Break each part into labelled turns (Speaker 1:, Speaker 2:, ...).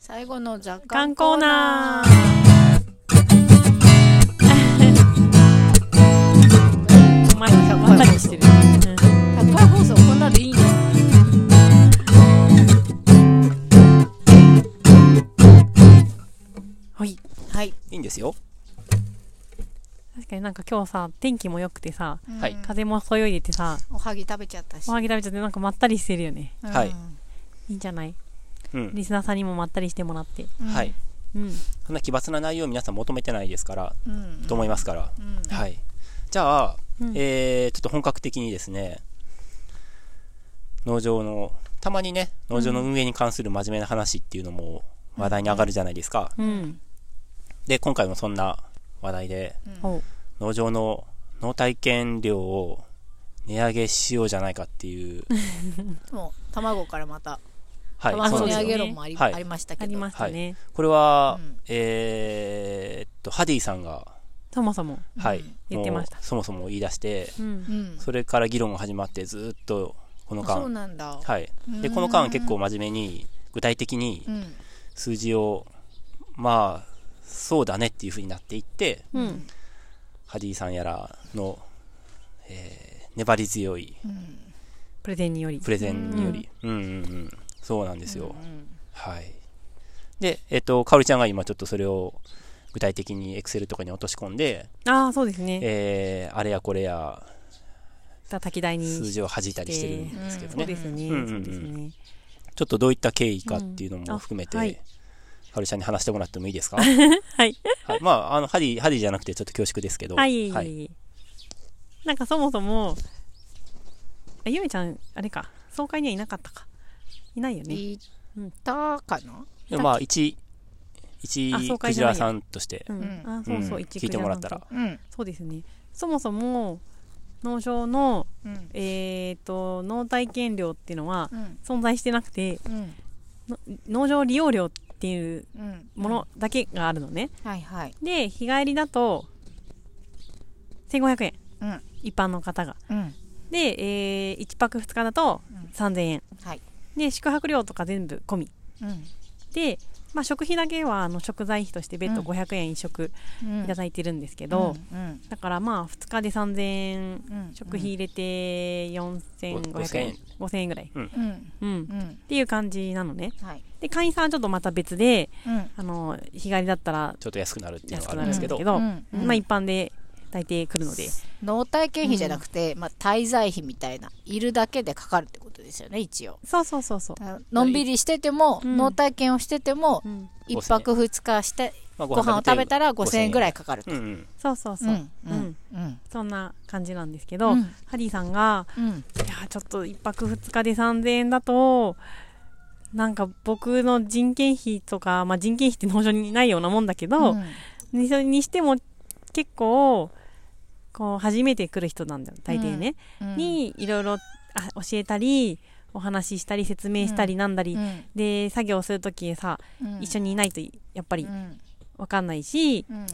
Speaker 1: 最後の雑
Speaker 2: 観
Speaker 1: 感コー
Speaker 2: コーナ
Speaker 1: ナー。
Speaker 2: ー前にまったりしてる、
Speaker 1: 宅配放送こん。なでいいの
Speaker 2: はい。
Speaker 1: はい、
Speaker 3: いいんですよ。
Speaker 2: 確かになんか今日さ天気も良くてさ
Speaker 3: はい。
Speaker 1: うん
Speaker 2: 風もそよいでてさ
Speaker 1: おはぎ食べちゃったし。
Speaker 2: おはぎ食べちゃってなんかまったりしてるよね。
Speaker 3: はい。
Speaker 2: いいんじゃない？
Speaker 3: うん。
Speaker 2: リスナーさんにもまったりしてもらって。
Speaker 1: うん
Speaker 3: はい。
Speaker 2: うん。
Speaker 3: そんな奇抜な内容を皆さん求めてないですから、
Speaker 1: うん。
Speaker 3: と思いますから。
Speaker 1: うん。
Speaker 3: はい。じゃあ、
Speaker 2: うん。
Speaker 3: えー、ちょっと本格的にですね、農場の、たまにね、農場の運営に関する真面目な話っていうのも話題に上がるじゃないですか。
Speaker 2: うん。
Speaker 3: で、今回もそんな話題で、農場の農体験料を値上げしようじゃないかっていう、
Speaker 1: もう卵からまた
Speaker 3: はい、
Speaker 1: 卵値上
Speaker 3: そうなんですよ。
Speaker 1: げ論もあり,、
Speaker 3: はい
Speaker 1: ありましたけど。
Speaker 2: ありましたね、
Speaker 3: これは、
Speaker 1: うん。
Speaker 3: えーっと、ハディさんが、
Speaker 2: そもそも
Speaker 3: はい、
Speaker 2: 言ってました。
Speaker 3: そもそも言い出して、
Speaker 2: うん。
Speaker 1: うん。
Speaker 3: それから議論が始まってずーっとこの
Speaker 1: あそう
Speaker 3: 間、
Speaker 1: なんだ、
Speaker 3: はい。で、
Speaker 1: うん。
Speaker 3: この間結構真面目に、具体的に
Speaker 1: うん。
Speaker 3: 数字を、まあ、そうだねっていう風になっていって、
Speaker 2: うん。
Speaker 3: ハディさんやらの、えー粘り強い
Speaker 1: うん。
Speaker 2: プレゼンにより。
Speaker 3: プレゼンにより、うん、うんうんそうなんですよ。
Speaker 1: うん
Speaker 3: はい。で、えっと、かおりちゃんが今ちょっとそれを具体的にエクセルとかに落とし込んで、
Speaker 2: ああそうですね。
Speaker 3: えー、あれやこれや
Speaker 2: 叩き台に
Speaker 3: 数字を弾いたりしてるんですけどね。
Speaker 2: そうですね、
Speaker 3: うんうんうん。
Speaker 2: そうですね。
Speaker 3: ちょっとどういった経緯かっていうのも含めて、
Speaker 2: うんあはい。
Speaker 3: かおりちゃんに話してもらってもいいですか？
Speaker 2: はい。
Speaker 3: はい。まあ、あの、ハディ、ハディじゃなくてちょっと恐縮ですけど。
Speaker 2: はい、
Speaker 3: はい。
Speaker 2: なんかそもそもあゆめちゃんあれか。総会にはいなかったかいないよね。
Speaker 1: いたかな？
Speaker 3: でまあ、一、一
Speaker 2: あそうか
Speaker 3: クジラさんとして。
Speaker 2: う、ん、
Speaker 1: うん。
Speaker 2: あそうそう、
Speaker 3: うん
Speaker 2: 一
Speaker 3: 聞いてもらったら。
Speaker 2: そうですね。そもそも農場の
Speaker 1: うん
Speaker 2: えっ、と農体験料っていうのは
Speaker 1: うん。
Speaker 2: 存在してなくて
Speaker 1: うん。
Speaker 2: の農場利用料っていう
Speaker 1: うん。
Speaker 2: ものだけがあるのね、
Speaker 1: はいはい。
Speaker 2: で日帰りだと1500円
Speaker 1: うん。
Speaker 2: 一般の方が。
Speaker 1: うん。
Speaker 2: で、え1泊2日だと
Speaker 1: うん。
Speaker 2: 3000円。
Speaker 1: はい
Speaker 2: で宿泊料とか全部込み。
Speaker 1: うん。
Speaker 2: で、まあ、食費だけはあの食材費として別途
Speaker 1: うん。
Speaker 2: 500円一食
Speaker 1: うん。
Speaker 2: いただいてるんですけど、
Speaker 1: うん
Speaker 2: だからまあ2日で3000円
Speaker 1: うん。
Speaker 2: 食費入れて4500円5000円ぐらい、
Speaker 1: うん。
Speaker 2: うん、っ
Speaker 1: うん。
Speaker 2: ていう感じなのね。
Speaker 1: はい。
Speaker 2: で会員さんはちょっとまた別で
Speaker 1: うん。
Speaker 2: あの日帰りだったら
Speaker 3: ちょっと安くなるっていうの
Speaker 2: 安くなるん
Speaker 3: があるんでけど、
Speaker 2: ですすけど、
Speaker 1: うん。うん。
Speaker 2: まあ一般で大抵来るので。
Speaker 1: 納体験費じゃなくて、まあ、滞在費みたいないるだけでかかるってことですよね一応。
Speaker 2: そうそうそうそう、
Speaker 1: あのんびりしてても、
Speaker 2: うん。
Speaker 1: 納体験をしてても
Speaker 2: うん、
Speaker 1: 一泊二日して
Speaker 3: まあ
Speaker 1: ご飯を食べたら5000円ぐらいかかると。
Speaker 3: うんうん。
Speaker 2: そうそうそう、
Speaker 1: うん
Speaker 2: うん
Speaker 1: うん。
Speaker 2: そんな感じなんですけど、
Speaker 1: うん。
Speaker 2: ハリーさんが
Speaker 1: うん。
Speaker 2: いやちょっと一泊二日で3000円だとなんか僕の人件費とか、まあ、人件費って農場にないようなもんだけど、
Speaker 1: うん。
Speaker 2: にそれにしても結構こう初めて来る人なんだよ大抵ね、
Speaker 1: うん。
Speaker 2: にいろいろあ教えたりお話ししたり説明したりなんだり、
Speaker 1: うん。
Speaker 2: で作業する時さ、
Speaker 1: うん。
Speaker 2: 一緒にいないとやっぱり
Speaker 1: うん。
Speaker 2: 分かんないし、
Speaker 1: うん。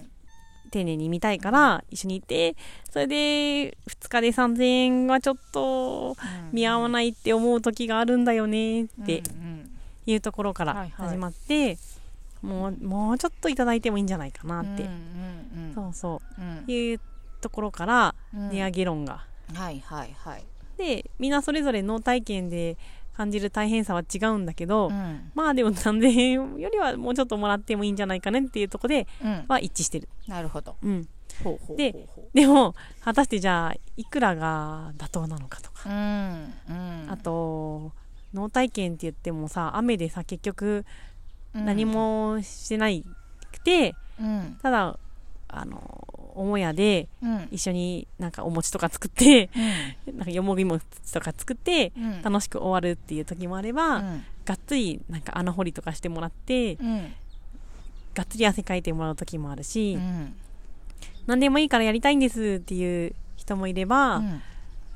Speaker 2: 丁寧に見たいから一緒にいてそれで2日で3000円はちょっと見合わないって思う時があるんだよねって
Speaker 1: うん
Speaker 2: いうところから始まって、もうもうちょっといただいてもいいんじゃないかなって、
Speaker 1: うんうん
Speaker 2: そうそ
Speaker 1: う。ん。
Speaker 2: ういうところから
Speaker 1: うん。
Speaker 2: 値上げ論が、
Speaker 1: はいはいはい。
Speaker 2: でみんなそれぞれ脳体験で感じる大変さは違うんだけど、
Speaker 1: うん。
Speaker 2: まあでも3000円よりはもうちょっともらってもいいんじゃないかねっていうところで
Speaker 1: うん。
Speaker 2: は一致してる、
Speaker 1: なるほど。
Speaker 2: うん、
Speaker 1: ほうほう。
Speaker 2: ででも果たしてじゃあいくらが妥当なのかとか、
Speaker 1: うんうん。
Speaker 2: あと脳体験って言ってもさ雨でさ結局
Speaker 1: うん。
Speaker 2: 何もしてないくて、
Speaker 1: うん。
Speaker 2: ただあの母屋で
Speaker 1: うん。
Speaker 2: 一緒になんかお餅とか作って
Speaker 1: うん。
Speaker 2: なんかよもぎ餅とか作って
Speaker 1: うん。
Speaker 2: 楽しく終わるっていう時もあれば、
Speaker 1: うん。
Speaker 2: がっつりなんか穴掘りとかしてもらって
Speaker 1: うん。
Speaker 2: がっつり汗かいてもらう時もあるし、
Speaker 1: うん。
Speaker 2: 何でもいいからやりたいんですっていう人もいれば、
Speaker 1: うん。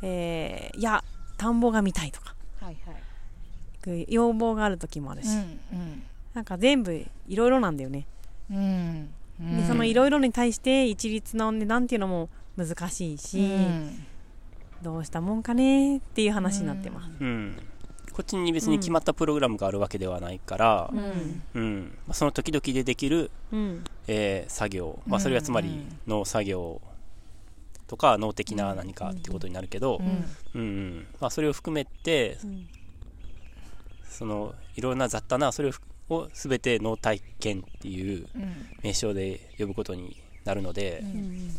Speaker 2: えーいや田んぼが見たいとか
Speaker 1: はいはい。
Speaker 2: 要望がある時もあるし、
Speaker 1: うん
Speaker 2: なんか全部いろいろなんだよね、
Speaker 1: うんうん
Speaker 2: でそのいろいろに対して一律の値段っていうのも難しいし、
Speaker 1: うん。
Speaker 2: どうしたもんかねっていう話になってます、
Speaker 3: うん。こっちに別に決まったプログラムがあるわけではないから
Speaker 1: う、ん。
Speaker 3: その時々でできる、
Speaker 2: うん。
Speaker 3: えー作業、まあ、それがつまり農作業とか農的な何かってことになるけど、
Speaker 1: うん。
Speaker 3: まあ、それを含めて
Speaker 2: うん。
Speaker 3: そのいろんな雑多なそれをふを全て農体験っていう
Speaker 1: うん
Speaker 3: 名称で呼ぶことになるので
Speaker 1: う、
Speaker 2: うん。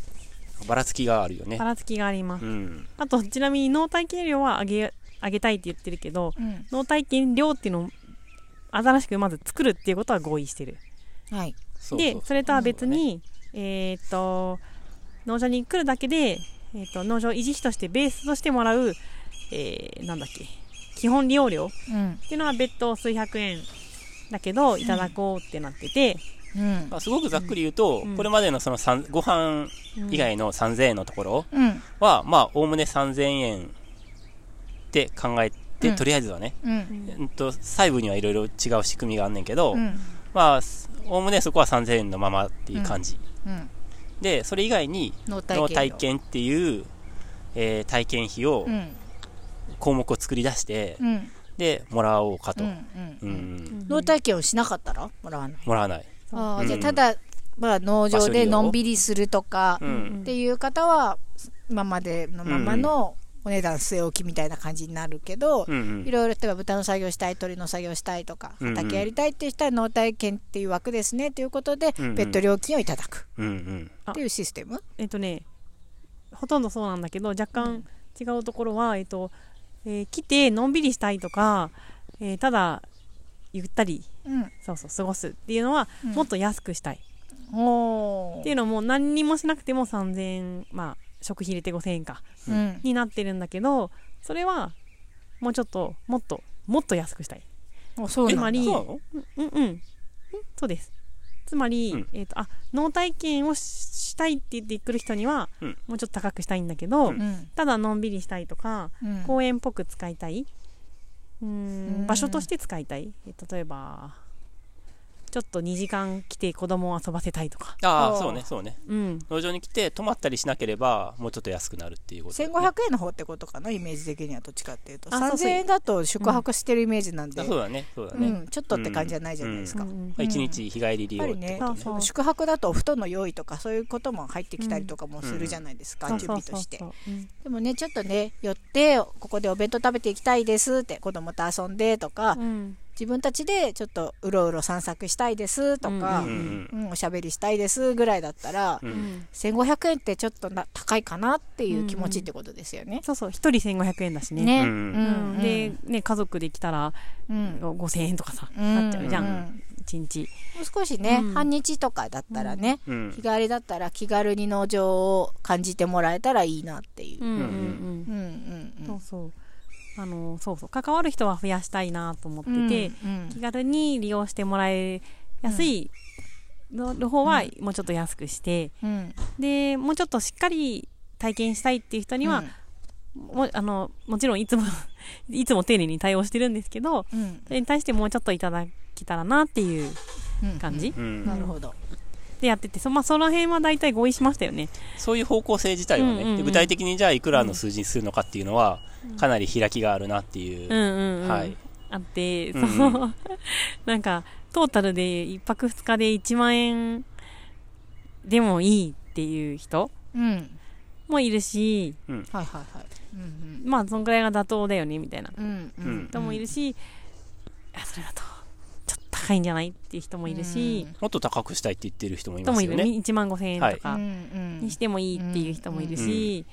Speaker 3: ばらつきがあるよね。
Speaker 2: ば。らつきがあります。
Speaker 3: うん。
Speaker 2: あとちなみに農体験料は上げ上げたいって言ってるけど
Speaker 1: うん。
Speaker 2: 農体験料っていうのを新しくまず作るっていうことは合意してる。
Speaker 1: はい。
Speaker 3: そう
Speaker 2: で
Speaker 3: そう。
Speaker 2: それとは別に、えーっと農場に来るだけで、えーっと農場維持費としてベースとしてもらう、えーなんだっけ基本利用料
Speaker 1: うん。
Speaker 2: っていうのは別途数百円だけどいただこうってなってて、
Speaker 1: うん。
Speaker 3: まあ、すごくざっくり言うと、
Speaker 2: うん。
Speaker 3: これまでのそのご飯以外の3000円のところ
Speaker 1: うん。
Speaker 3: は、まあ、おおむね3000円って考えて、
Speaker 1: うん。
Speaker 3: とりあえずはね、
Speaker 1: うん。
Speaker 3: うんと細部にはいろいろ違う仕組みがあんねんけど、
Speaker 1: うん。
Speaker 3: まあ、おおむねそこは3000円のままっていう感じ。
Speaker 1: うん。
Speaker 3: で、それ以外に、
Speaker 1: 農体験
Speaker 3: 脳体験っていう、えー体験費を
Speaker 1: う、ん。
Speaker 3: 項目を作り出して、
Speaker 1: うん
Speaker 3: で、もらおうかと。
Speaker 1: う
Speaker 3: うん
Speaker 1: うん。
Speaker 3: ん、
Speaker 1: 農体験をしなかったらもらわない。
Speaker 3: もらわない。
Speaker 1: あじゃあただまあ農場でのんびりするとか。っていう方は今までのままのお値段据え置きみたいな感じになるけど、いろいろ例えば豚の作業したい鳥の作業したいとか畑やりたいっていう人は農体験っていう枠ですねということで
Speaker 3: うんうん。
Speaker 1: 別途料金をいただく。
Speaker 3: うんうん。
Speaker 1: っていうシステム？
Speaker 2: えっとねほとんどそうなんだけど若干違うところは、えっとえー来てのんびりしたいとか、えーただゆったり
Speaker 1: うん。
Speaker 2: そうそう過ごすっていうのは、
Speaker 1: うん。
Speaker 2: もっと安くしたい。っていうのも何にもしなくても3000円まあ食費入れて5000円か
Speaker 1: うん。
Speaker 2: になってるんだけどそれはもうちょっともっともっと安くしたい。
Speaker 1: あそうなんだ。
Speaker 2: つまり
Speaker 3: そう？
Speaker 2: うんうん。そうですつまり、
Speaker 3: うん。
Speaker 2: えっ、とあ農体験をししたいって言ってくる人には、
Speaker 3: うん。
Speaker 2: もうちょっと高くしたいんだけど、ただのんびりしたいとか、
Speaker 1: うん。
Speaker 2: 公園っぽく使いたい。う
Speaker 1: ん
Speaker 2: ん。場所として使いたい、え例えばちょっと2時間来て子供を遊ばせたいとか。
Speaker 3: ああ、そう。ね、そうね。
Speaker 2: うん。
Speaker 3: 農場に来て泊まったりしなければ、もうちょっと安くなるっていうことだね、
Speaker 1: 1500円の方ってことかなイメージ的にはどっちかっていうと。3000
Speaker 2: あそうそう。
Speaker 1: 円だと宿泊してるイメージなんで、
Speaker 3: あそうだね、そうだね。
Speaker 1: うん、ちょっとって感じじゃないじゃないですか、
Speaker 2: うんうん。
Speaker 3: まあ一日日帰り利用って
Speaker 1: やっぱりね
Speaker 3: ことね。
Speaker 2: そう。
Speaker 1: 宿泊だとお布団の用意とかそういうことも入ってきたりとかもするじゃないですか、
Speaker 2: そう
Speaker 1: 準備として。
Speaker 2: そうそうそうう。ん。
Speaker 1: でもねちょっとね寄ってここでお弁当食べていきたいですって子供と遊んでとか、
Speaker 2: うん
Speaker 1: 自分たちでちょっとうろうろ散策したいですとか、
Speaker 2: う
Speaker 3: うん
Speaker 1: うん。おしゃべりしたいですぐらいだったら、
Speaker 3: うん。う。
Speaker 2: うんん
Speaker 1: 1500円ってちょっとな高いかなっていう気持ちってことですよね。
Speaker 2: そうそう。1人1500円だしね。
Speaker 1: ね、
Speaker 3: うん。
Speaker 2: うんで、ね、家族で来たら
Speaker 1: うん。
Speaker 2: 5000円とかさ、
Speaker 1: うん
Speaker 2: なっちゃうじゃん、
Speaker 1: うん。
Speaker 2: 1日。
Speaker 1: もう少しね、
Speaker 2: うん。
Speaker 1: 半日とかだったらね、
Speaker 3: うん。
Speaker 1: 日。帰りだったら気軽に農場を感じてもらえたらいいなっていう。
Speaker 2: うんうんうん。
Speaker 1: うんうんうん。
Speaker 2: そうそうあのそうそう関わる人は増やしたいなと思ってて、
Speaker 1: うん
Speaker 2: 気軽に利用してもらえやすいのの方はもうちょっと安くして、
Speaker 1: うん。
Speaker 2: でもうちょっとしっかり体験したいっていう人には、もあのもちろんいつも いつも丁寧に対応してるんですけど
Speaker 1: うん。
Speaker 2: それに対してもうちょっといただけたらなっていう
Speaker 1: うん。
Speaker 2: 感じ、
Speaker 3: うん。
Speaker 1: なるほど。
Speaker 2: でやっててそ,、まあ、その辺は大体合意しましたよね
Speaker 3: そういう方向性自体はね、
Speaker 2: うんうんうん
Speaker 3: で具体的にじゃあいくらの数字にするのかっていうのは、かなり開きがあるなっていう。
Speaker 2: うんうんうん、
Speaker 3: はい。
Speaker 2: あって、
Speaker 3: うんうん
Speaker 2: その なんかトータルで1泊2日で1万円でもいいっていう人
Speaker 1: うん。
Speaker 2: もいるし
Speaker 1: はいはいはい。うん
Speaker 2: まあそんぐらいが妥当だよねみたいな
Speaker 1: うん。うんうん。
Speaker 2: 人もいるし、あそれだと高いんじゃないっていう人もいるし、
Speaker 3: もっと高くしたいって言ってる人もいますよね。
Speaker 2: 1万5000円と
Speaker 1: うん
Speaker 2: か
Speaker 1: うん
Speaker 2: にしてもいいっていう人もいる
Speaker 3: うん。
Speaker 2: し、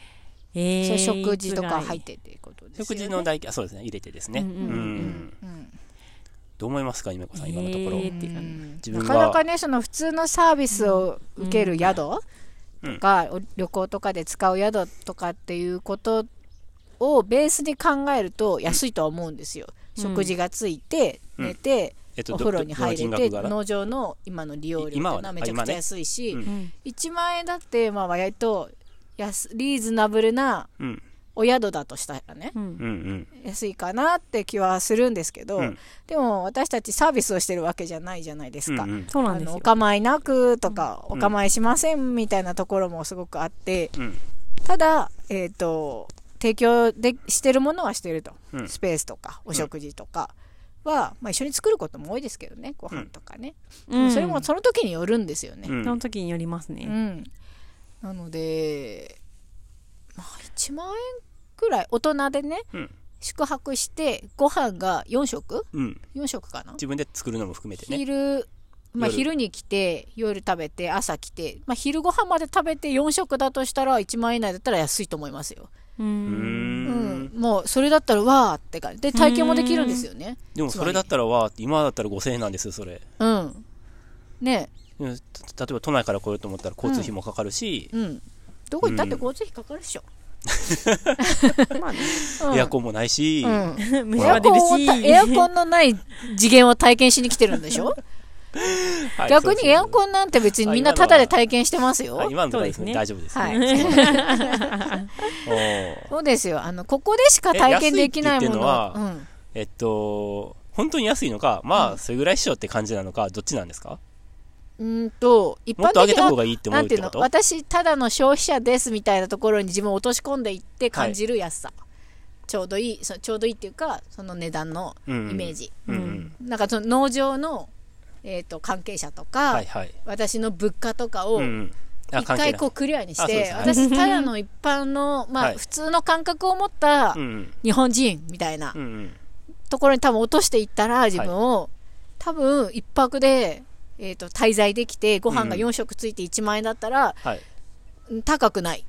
Speaker 2: えー
Speaker 1: それ食事とか入っ
Speaker 2: い
Speaker 1: てっていうことですよね。
Speaker 3: 食事の代金、あそうですね、入れてですね。うんん。
Speaker 2: ううんうん。
Speaker 1: うん。
Speaker 3: どう思いますか、ゆめこさん、今のところ。
Speaker 1: なかなかねその普通のサービスを受ける宿とか、お旅行とかで使う宿とかっていうことをベースに考えると安いとは思うんですよ、
Speaker 2: うん。
Speaker 1: 食事がついて
Speaker 3: うん。
Speaker 1: 寝て、
Speaker 3: えっと、
Speaker 1: お風呂に入れて農場の今の利用料っていうのはめちゃくちゃ安いし、
Speaker 3: ね
Speaker 2: うん。
Speaker 1: 1万円だってまあ割と安リーズナブルな
Speaker 3: うん。
Speaker 1: お宿だとしたらね。
Speaker 2: うん。
Speaker 1: 安いかなって気はするんですけど、
Speaker 3: うん。
Speaker 1: でも私たちサービスをしてるわけじゃないじゃないですか、
Speaker 3: うんうん。
Speaker 1: あのお構いなくとか、お構いしませんみたいなところもすごくあって、
Speaker 3: うん。
Speaker 1: ただ、えっ、と、提供でしてるものはしてると、
Speaker 3: うん。
Speaker 1: スペースとかお食事とかは、まあ、一緒に作ることも多いですけどねご飯とかね、
Speaker 2: うん。
Speaker 1: それもその時によるんですよね、
Speaker 3: うん。
Speaker 2: その時によります
Speaker 1: う
Speaker 2: ね。
Speaker 1: ん、なので、まあ、1万円くらい大人でね、
Speaker 3: うん。
Speaker 1: 宿泊してご飯が4食？
Speaker 3: うん。
Speaker 1: 4食かな？
Speaker 3: 自分で作るのも含めてね。
Speaker 1: 昼、まあ、
Speaker 3: 夜。
Speaker 1: 昼に来て夜食べて朝来て、まあ、昼ご飯まで食べて4食だとしたら1万円以内だったら安いと思いますよ、
Speaker 2: う。
Speaker 3: うん。
Speaker 1: うん。
Speaker 3: ん。
Speaker 1: もうそれだったらわーって感じ。で体験もできるんですよね。
Speaker 3: でもそれだったらわーって、今だったら5000円なんですよ、それ。
Speaker 1: うん。ね。
Speaker 3: うん。た例えば都内から来ようと思ったら交通費もかかるし、
Speaker 1: うん。どこ行った？って交通費かかるっしょ、
Speaker 2: まあね。
Speaker 1: うん。
Speaker 3: エアコンもないし、
Speaker 1: うん。エアコンのない次元を体験しに来てるんでしょ？
Speaker 3: はい
Speaker 1: 逆にエア
Speaker 3: ン
Speaker 1: コンなんて別にみんなタダで体験してますよ。
Speaker 3: 今のところですね、大丈夫です、
Speaker 1: はい。そうですよ。あの、ここでしか体験できないもの
Speaker 3: のは
Speaker 1: うん。
Speaker 3: えっと、本当に安いのか、まあ、それぐらいっしょって感じなのか、どっちなんですか？
Speaker 1: うーんと、一般
Speaker 3: もっと上げ
Speaker 1: 的な、
Speaker 3: た方がいいって思
Speaker 1: なていう
Speaker 3: ってこと
Speaker 1: 私、ただの消費者ですみたいなところに自分を落とし込んでいって感じる安さ。ちょうどいい、そちょうどいいっていうか、その値段のイ
Speaker 3: うん
Speaker 1: メージ。
Speaker 3: うんうん。
Speaker 1: なんかその農場の、えっ、と、関係者とか、
Speaker 3: はいはい。
Speaker 1: 私の物価とかを、一回こう
Speaker 3: 関
Speaker 1: クリアにして、私、ただの一般の、ま
Speaker 3: はい
Speaker 1: あ、普通の感覚を持った日本人みたいな。ところに多分落としていったら、自分を、多分一泊で、えっ、と、滞在できて、ご飯が
Speaker 3: うん
Speaker 1: 4食ついて1万円だったら、
Speaker 3: はい。
Speaker 1: うん高くない。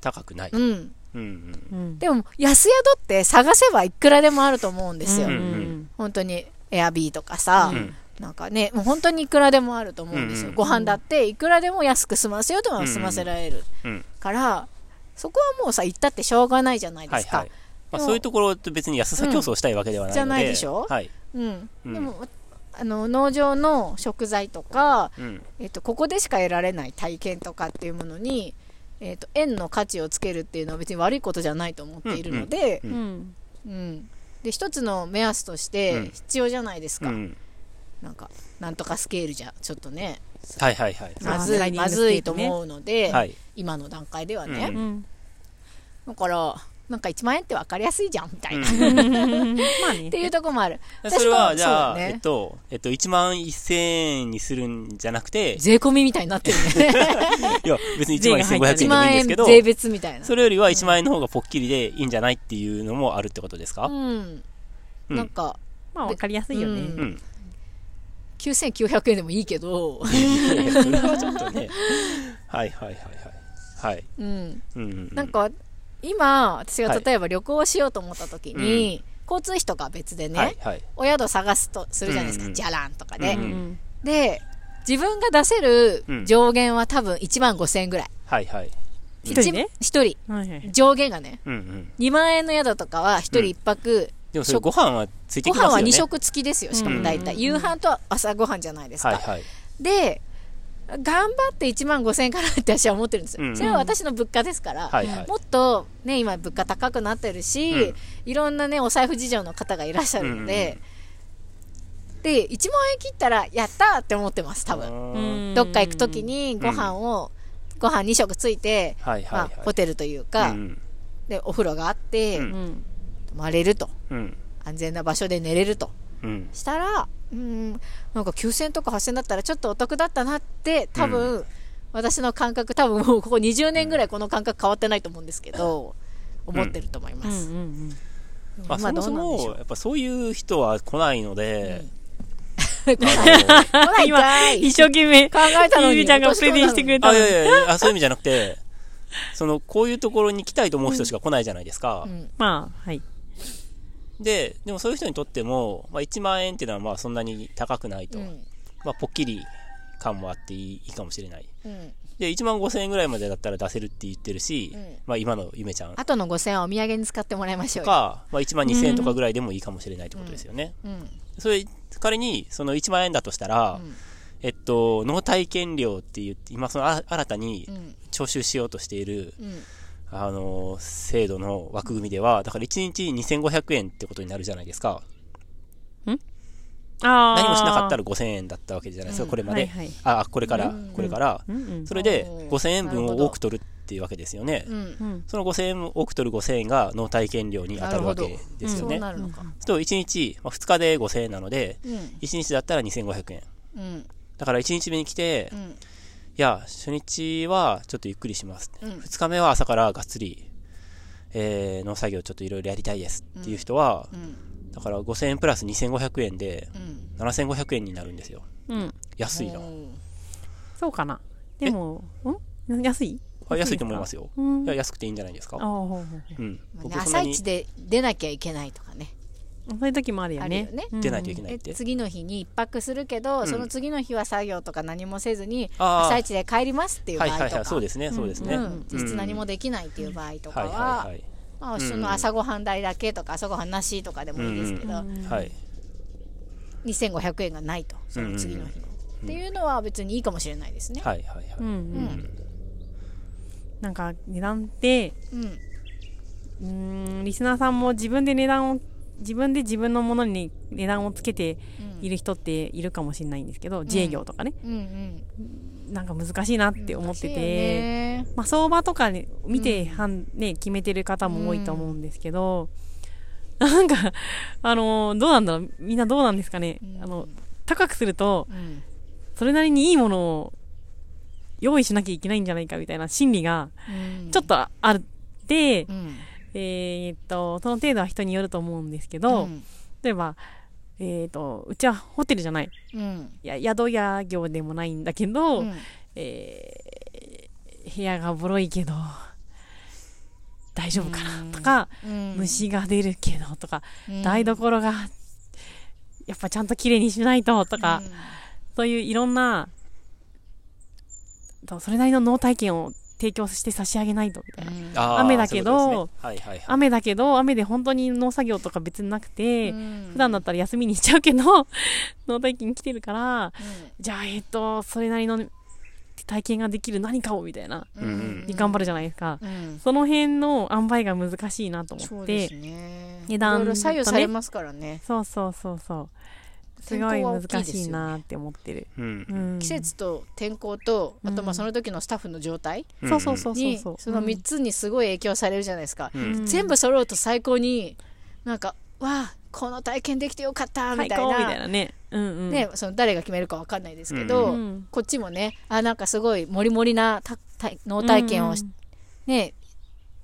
Speaker 3: 高くない。
Speaker 1: うん。
Speaker 3: うんうん。
Speaker 2: うん。
Speaker 1: でも、安宿って探せばいくらでもあると思うんですよ。
Speaker 3: うん
Speaker 2: うん
Speaker 1: 本当に、エアビーとかさ、
Speaker 3: うん
Speaker 1: なんかね、もう本当にいくらでもあると思うんですよ。
Speaker 3: うん
Speaker 1: ご飯だって、いくらでも安く済ませようとは済ませられる。
Speaker 3: うん。
Speaker 1: から、そこはもうさ、行ったってしょうがないじゃないですか。
Speaker 3: はいはい。まあ、そういうところと別に安さ競争したいわけではないので、
Speaker 1: じゃないでしょ？
Speaker 3: はい。
Speaker 1: うん。
Speaker 3: うん
Speaker 1: でも、あの、農場の食材とか、
Speaker 3: うん。
Speaker 1: えっと、ここでしか得られない体験とかっていうものに、えっと、円の価値をつけるっていうのは別に悪いことじゃないと思っているので、
Speaker 3: う
Speaker 2: うん。
Speaker 1: うん。で、一つの目安とし
Speaker 3: う
Speaker 1: て
Speaker 3: ん
Speaker 1: 必要じゃないですか。
Speaker 3: うん。
Speaker 1: なんか、なんとかスケールじゃ、ちょっとね、
Speaker 3: はいはいはい。
Speaker 1: まずい、まずいと思うので、
Speaker 3: はい。
Speaker 1: 今の段階ではね。
Speaker 3: うん
Speaker 2: うん。
Speaker 1: だから、なんか1万円って分かりやすいじゃん、みたいな。
Speaker 3: うん
Speaker 2: まあね
Speaker 1: って。いうとこもある。
Speaker 3: それは、じゃあ、
Speaker 1: ね
Speaker 3: えっと、えっと、1万1000円にするんじゃなくて、
Speaker 1: 税込みみたいになってるね。
Speaker 3: いや、別に1万1500円でも
Speaker 1: 1
Speaker 3: いいんですけど、
Speaker 1: 税別みたいな。
Speaker 3: それよりは1万円の方がポッキリでいいんじゃないっていうのもあるってことですか
Speaker 1: うん。
Speaker 3: うん
Speaker 1: なんか、
Speaker 2: まあわかりやすいよね。
Speaker 1: うん
Speaker 3: うん。
Speaker 1: 9900円でもいいけど、
Speaker 3: それはちょっとね。はいはいはいはい。はい。
Speaker 1: うん。
Speaker 3: うんうんうん。
Speaker 1: なんか、今、私が
Speaker 3: はい
Speaker 1: 例えば旅行をしようと思った時に、交通費とかは別でね、
Speaker 3: はいはい。
Speaker 1: お宿探すとするじゃないですか。
Speaker 3: うんうん
Speaker 1: じゃらんとかで、
Speaker 3: うん
Speaker 2: うん。
Speaker 1: で、自分が出せる
Speaker 3: うん
Speaker 1: 上限は多分1万5000円ぐらい。
Speaker 3: はいはい。
Speaker 2: 一人ね
Speaker 1: 一人。
Speaker 2: はいはい。
Speaker 1: 上限がね。
Speaker 3: うんうん。
Speaker 1: 2万円の宿とかは1人1泊、
Speaker 3: でもそれご飯はついて
Speaker 1: ご飯は
Speaker 3: きますよね。
Speaker 1: 2食付きですよ。しかも大体。
Speaker 2: うん
Speaker 1: 夕飯と朝ご飯じゃないですか。
Speaker 3: はいはい。
Speaker 1: で、頑張って1万5000円かなって私は思ってるんですよ。
Speaker 3: うん
Speaker 1: それは私の物価ですから。
Speaker 3: はいはい。
Speaker 1: もっとね、今物価高くなってるし、
Speaker 3: うん
Speaker 1: いろんなね、お財布事情の方がいらっしゃるので、で、1万円切ったら、やったーって思ってます、多分。
Speaker 3: 分
Speaker 1: どっか行くときにご飯を、ご飯2食ついて、
Speaker 3: はいはいはい
Speaker 1: まあ、。ホテルというか、
Speaker 3: うん
Speaker 1: で、お風呂があって、
Speaker 3: うん
Speaker 2: うん。
Speaker 1: 泊まれると。
Speaker 3: うん。
Speaker 1: 安全な場所で寝れると。
Speaker 3: うん。
Speaker 1: したら、うん、なんか9000とか8000だったらちょっとお得だったなって、多分、私の感覚、多分もうここ20年ぐらいこの感覚変わってないと思うんですけど、思ってると思います。
Speaker 2: うんうん
Speaker 3: まあ、そもそも、やっぱそういう人は来ないので、
Speaker 1: 来ない
Speaker 2: 今一生懸命、
Speaker 1: 考えたのに
Speaker 2: ちゃんがプレゼンしてくれ
Speaker 3: あのあ、い
Speaker 2: たのに。
Speaker 3: やいやいやあ、そういう意味じゃなくて、その、こういうところに来たいと思う人しか来ないじゃないですか。
Speaker 1: うん
Speaker 2: まあ、はい。
Speaker 3: で、でもそういう人にとっても、まあ、1万円っていうのはまあそんなに高くないと。
Speaker 1: うん。
Speaker 3: まあ、ぽっきり感もあっていいかもしれない。
Speaker 1: うん。
Speaker 3: で、1万5千円ぐらいまでだったら出せるって言ってるし、
Speaker 1: うん。
Speaker 3: まあ今のゆめちゃん。
Speaker 1: 後の5000円はお土産に使ってもらいましょうよ。
Speaker 3: か、まあ1万2千円とかぐらいでもいいかもしれないってことですよね。
Speaker 1: うん。
Speaker 3: それ、仮にその1万円だとしたら、
Speaker 1: うん。
Speaker 3: えっと、納体験料って言って、今そのあ新たに
Speaker 1: うん。
Speaker 3: 徴収しようとしている、
Speaker 1: うん
Speaker 3: あの、制度の枠組みでは、だから1日2500円ってことになるじゃないですか。
Speaker 2: ああ。
Speaker 3: 何もしなかったら5000円だったわけじゃないですか、
Speaker 1: うん。
Speaker 3: これまで。
Speaker 2: はいはい。
Speaker 3: あ、これから、
Speaker 1: うん
Speaker 3: これから。それで
Speaker 1: おー。
Speaker 3: 5000円分を多く取るっっていうわけですよね。その5000円多く取る5000円が納体験料に当たるわけですよ
Speaker 1: そうるのか。
Speaker 3: と1日、まあ、2日で5000円なので、
Speaker 1: うん。
Speaker 3: 1日だったら2500円。
Speaker 1: うん。
Speaker 3: だから1日目に来て、い
Speaker 1: うん
Speaker 3: や、初日はちょっとゆっくりします。
Speaker 1: うん
Speaker 3: 2日目は朝からがっつり、えー、農作業ちょっといろいろやりたいですっていう人は、
Speaker 1: うん
Speaker 3: だから5000円プラス2500円で
Speaker 1: うん
Speaker 3: 7500円になるんですよ。
Speaker 2: うん。
Speaker 3: 安いな。
Speaker 1: うん
Speaker 2: そうかな。でも、ん？安い？
Speaker 3: あ安いと思いますよ。
Speaker 2: うん。
Speaker 3: いや、安くていいんじゃないですか？
Speaker 2: う
Speaker 3: ん。
Speaker 1: 朝一で出なきゃいけないとかね
Speaker 2: うそういう時もあるよね。
Speaker 1: よね。
Speaker 2: うん。
Speaker 3: 出ないといけない
Speaker 1: で
Speaker 3: って。
Speaker 1: 次の日に一泊するけど、
Speaker 3: ん。
Speaker 1: その次の日は作業とか何もせずに朝一で帰りますっていう場合とか、
Speaker 3: はいはいはい、そうですね、そうですね。
Speaker 1: うん、実質何もできないっていう場合とか
Speaker 3: はい
Speaker 1: は、
Speaker 3: はいはい。
Speaker 1: まあ、その朝ごはん代だけとか朝ごはんなしとかでもいいですけど、
Speaker 3: はい。
Speaker 1: 2500円がないとその次の日の、っていうのは別にいいかもしれないですね、
Speaker 3: はいはいはい。
Speaker 2: うんう。
Speaker 1: うんん。
Speaker 2: なんか、値段って、
Speaker 1: うん。
Speaker 2: うーん、リスナーさんも自分で値段を、自分で自分のものに値段をつけている人っているかもしれないんですけど、自営業とかね、
Speaker 1: うんうん。
Speaker 2: なんか難しいなって思ってて、
Speaker 1: ね
Speaker 2: まあ相場とかね、見て、はんね、決めてる方も多いと思うんですけど、なんか、あの、どうなんだろう。みんなどうなんですかね、
Speaker 1: うん。
Speaker 2: あの、高くすると、
Speaker 1: うん。
Speaker 2: それなりにいいものを用意しなきゃいけないんじゃないかみたいな心理が
Speaker 1: うん。
Speaker 2: ちょっとあって、
Speaker 1: うん
Speaker 2: えーっと、その程度は人によると思うんですけど、
Speaker 1: うん。
Speaker 2: 例えば、えーっと、うちはホテルじゃない。
Speaker 1: うん。
Speaker 2: いや、宿屋業でもないんだけど、
Speaker 1: うん。
Speaker 2: えー部屋がボロいけど、大丈夫かなとか、
Speaker 1: うん。
Speaker 2: 虫が出るけどとか、
Speaker 1: うん。
Speaker 2: 台所が、やっぱちゃんと綺麗にしないととか、そういういろんな、とそれなりの脳体験を提供して差し上げないとみたいな。
Speaker 1: うん。
Speaker 2: 雨だけど
Speaker 3: ね。はいはいはい。
Speaker 2: 雨だけど、雨で本当に農作業とか別になくて、
Speaker 1: うん。
Speaker 2: 普段だったら休みにしちゃうけど、農体験来てるから、じゃあ、えっと、それなりの体験ができる何かをみたいな、
Speaker 1: うん。
Speaker 2: 頑張るじゃないですか。
Speaker 1: うん。
Speaker 2: その辺の塩梅が難しいなと思って。
Speaker 1: そうです、ね。
Speaker 2: 値段
Speaker 1: いろいろ左右されますからね。
Speaker 2: そうそうそうそう。すごい難しいなって思ってる。
Speaker 3: うん。
Speaker 2: う。ん。
Speaker 1: 季節と天候とあとまあその時のスタッフの状態
Speaker 2: そうそうそう
Speaker 1: その3つにすごい影響されるじゃないですか、
Speaker 3: うん。
Speaker 1: 全部揃うと最高になんかわあこの体験できてよかったみたい
Speaker 2: 最高み
Speaker 1: な
Speaker 2: たいなね。うんうん。
Speaker 1: ね、その誰が決めるか分かんないですけど、
Speaker 2: うん
Speaker 1: こっちもねあなんかすごいもりもりなたた脳体験をし,、ね、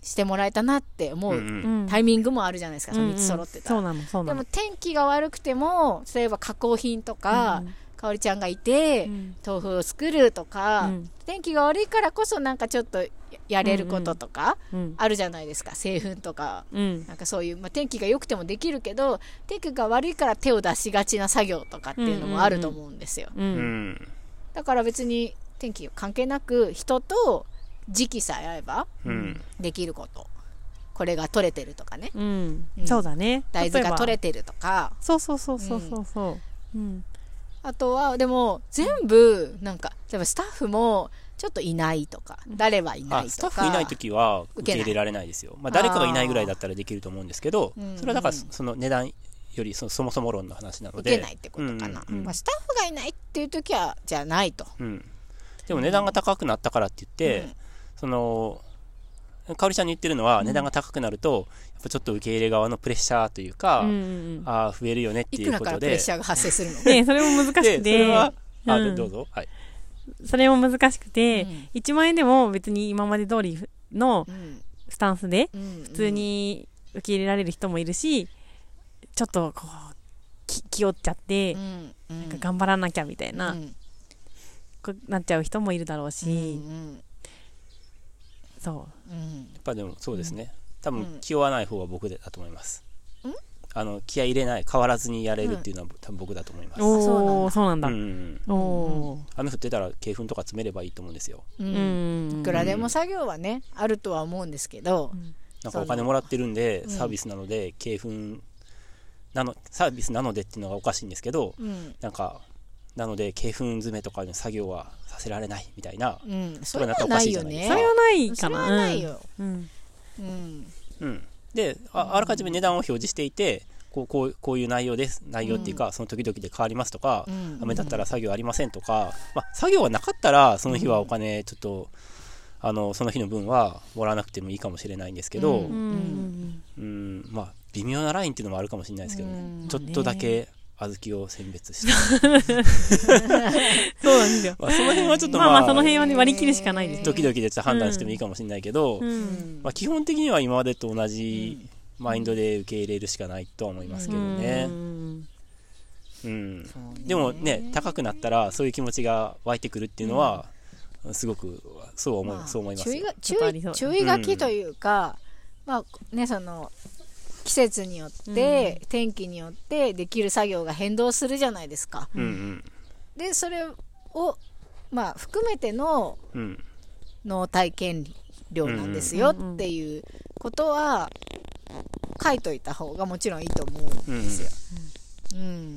Speaker 1: してもらえたなって思う
Speaker 3: うんうん
Speaker 2: うん
Speaker 1: タイミングもあるじゃないですか、その3つ揃ってたら。
Speaker 2: そうなの、そうなの
Speaker 1: でも。天気が悪くても例えば加工品とか、
Speaker 2: うん
Speaker 1: かおりちゃんがいて、
Speaker 2: うん
Speaker 1: 豆腐を作るとか、
Speaker 2: うん
Speaker 1: 天気が悪いからこそなんかちょっとややれることとか
Speaker 2: うん。
Speaker 1: あるじゃないですか製粉とか
Speaker 2: うん。
Speaker 1: なんかそういう、まあ、天気が良くてもできるけど天気が悪いから手を出しがちな作業とかっていうのもあると思うんですよ、
Speaker 2: う。
Speaker 3: うんん。
Speaker 1: だから別に天気関係なく人と時期さえ合えば
Speaker 3: うん。
Speaker 1: できることこれが取れてるとかね
Speaker 2: うん
Speaker 1: うん。
Speaker 2: そうだね。
Speaker 1: 大豆が取れ
Speaker 2: て。
Speaker 1: てるとか
Speaker 2: そうそうそうそうそうそう。うん。
Speaker 1: あとはでも全部なんか例えばスタッフもちょっといないとか誰はいな
Speaker 3: あ、
Speaker 1: い
Speaker 3: スタ
Speaker 1: とか
Speaker 3: ッフいないときは受け入れられないですよ。まあ、誰かがいないぐらいだったらできると思うんですけどそれはだから
Speaker 1: うん
Speaker 3: その値段よりそそもそも論の話なので。
Speaker 1: 受けないってことかな、
Speaker 3: うんうん
Speaker 1: まあ、スタッフがいないっていう時はじゃないと、
Speaker 3: うん。でも値段が高くなったからって言って、その、かおりちゃんに言ってるのは、値段が高くなると、やっぱちょっと受け入れ側のプレッシャーというか、
Speaker 2: うんうん
Speaker 3: ああ、増えるよねって
Speaker 1: いくら
Speaker 3: いうことで。
Speaker 1: からプレッシャーが発生するの？
Speaker 2: う ん。ねそれも難しく
Speaker 3: で、それ
Speaker 2: て
Speaker 3: は、、あ、
Speaker 2: うん。
Speaker 3: どうぞ。はい。
Speaker 2: それも難しくて
Speaker 1: うん、
Speaker 2: 1万円でも別に今まで通りの
Speaker 1: うん。
Speaker 2: スタンスで、
Speaker 1: うん
Speaker 2: 普通に受け入れられる人もいるし、ちょっとこう、き気負っちゃって
Speaker 1: う、ん。うん。
Speaker 2: なんか頑張らなきゃみたいな、
Speaker 1: うん。
Speaker 2: こうなっちゃう人もいるだろう
Speaker 1: うん
Speaker 2: し、そ
Speaker 1: うん
Speaker 3: やっぱでもそうですね。多
Speaker 1: うん
Speaker 3: 分気負わない方が僕だと思います
Speaker 1: ん？
Speaker 3: あの、気合い入れない、変わらずにやれるっていうのは多分僕だと思います。
Speaker 2: おー、そうなんだ。
Speaker 3: うん。
Speaker 2: おー。
Speaker 3: 雨降ってたら鶏粉とか詰めればいいと思うんですよ。
Speaker 1: う
Speaker 2: うんん。
Speaker 1: いくらでも作業はねあるとは思うんですけど、
Speaker 3: なんかお金もらってるんで、
Speaker 1: うん
Speaker 3: サービスなので、鶏粉なの、サービスなのでっていうのがおかしいんですけど、
Speaker 1: うん
Speaker 3: なんか、なので、鶏粉詰めとかの作業はさせられないみたいな。
Speaker 1: うん、そ
Speaker 3: それは
Speaker 1: ないよ
Speaker 3: なんかおか。しいじゃない
Speaker 1: ね。
Speaker 2: それはないかな。
Speaker 1: それはないよ、
Speaker 2: うん。
Speaker 1: うん。
Speaker 3: うん。で、ああらかじめ値段を表示していて、こうこうこういう内容です。内容っていうか、その時々で変わりますとか、
Speaker 1: うん。
Speaker 3: 雨だったら作業ありませんとか、まあ、作業はなかったら、その日はお金ちょっと、あのその日の分はもらわなくてもいいかもしれないんですけど、
Speaker 1: う
Speaker 2: うん。
Speaker 3: うん。まあ微妙なラインっていうのもあるかもしれないですけど、
Speaker 1: うん。
Speaker 3: ちょっとだけ小豆を選別して、
Speaker 2: そうなんですよ。
Speaker 3: まあ、その辺はちょっと
Speaker 2: まあ
Speaker 3: まあ、
Speaker 2: まあその辺はね割り切るしかないです。
Speaker 3: 時々でちょっと判断してもいいかもしれないけど、
Speaker 2: うん。
Speaker 3: まあ、基本的には今までと同じマインドで受け入れるしかないとは思いますけどね
Speaker 2: う。ん
Speaker 3: うんでもね高くなったらそういう気持ちが湧いてくるっていうのは、すごくそう思う、
Speaker 1: まあ
Speaker 3: そう思いますよ
Speaker 1: 注意が注意注意書きというか、まあねその季節によって、天気によってできる作業が変動するじゃないですか。
Speaker 3: うんうん。
Speaker 1: でそれをまあ含めての
Speaker 3: うん。
Speaker 1: 脳体験量なんですよっていうことは書いといた方がもちろんいいと思うんですよ。うん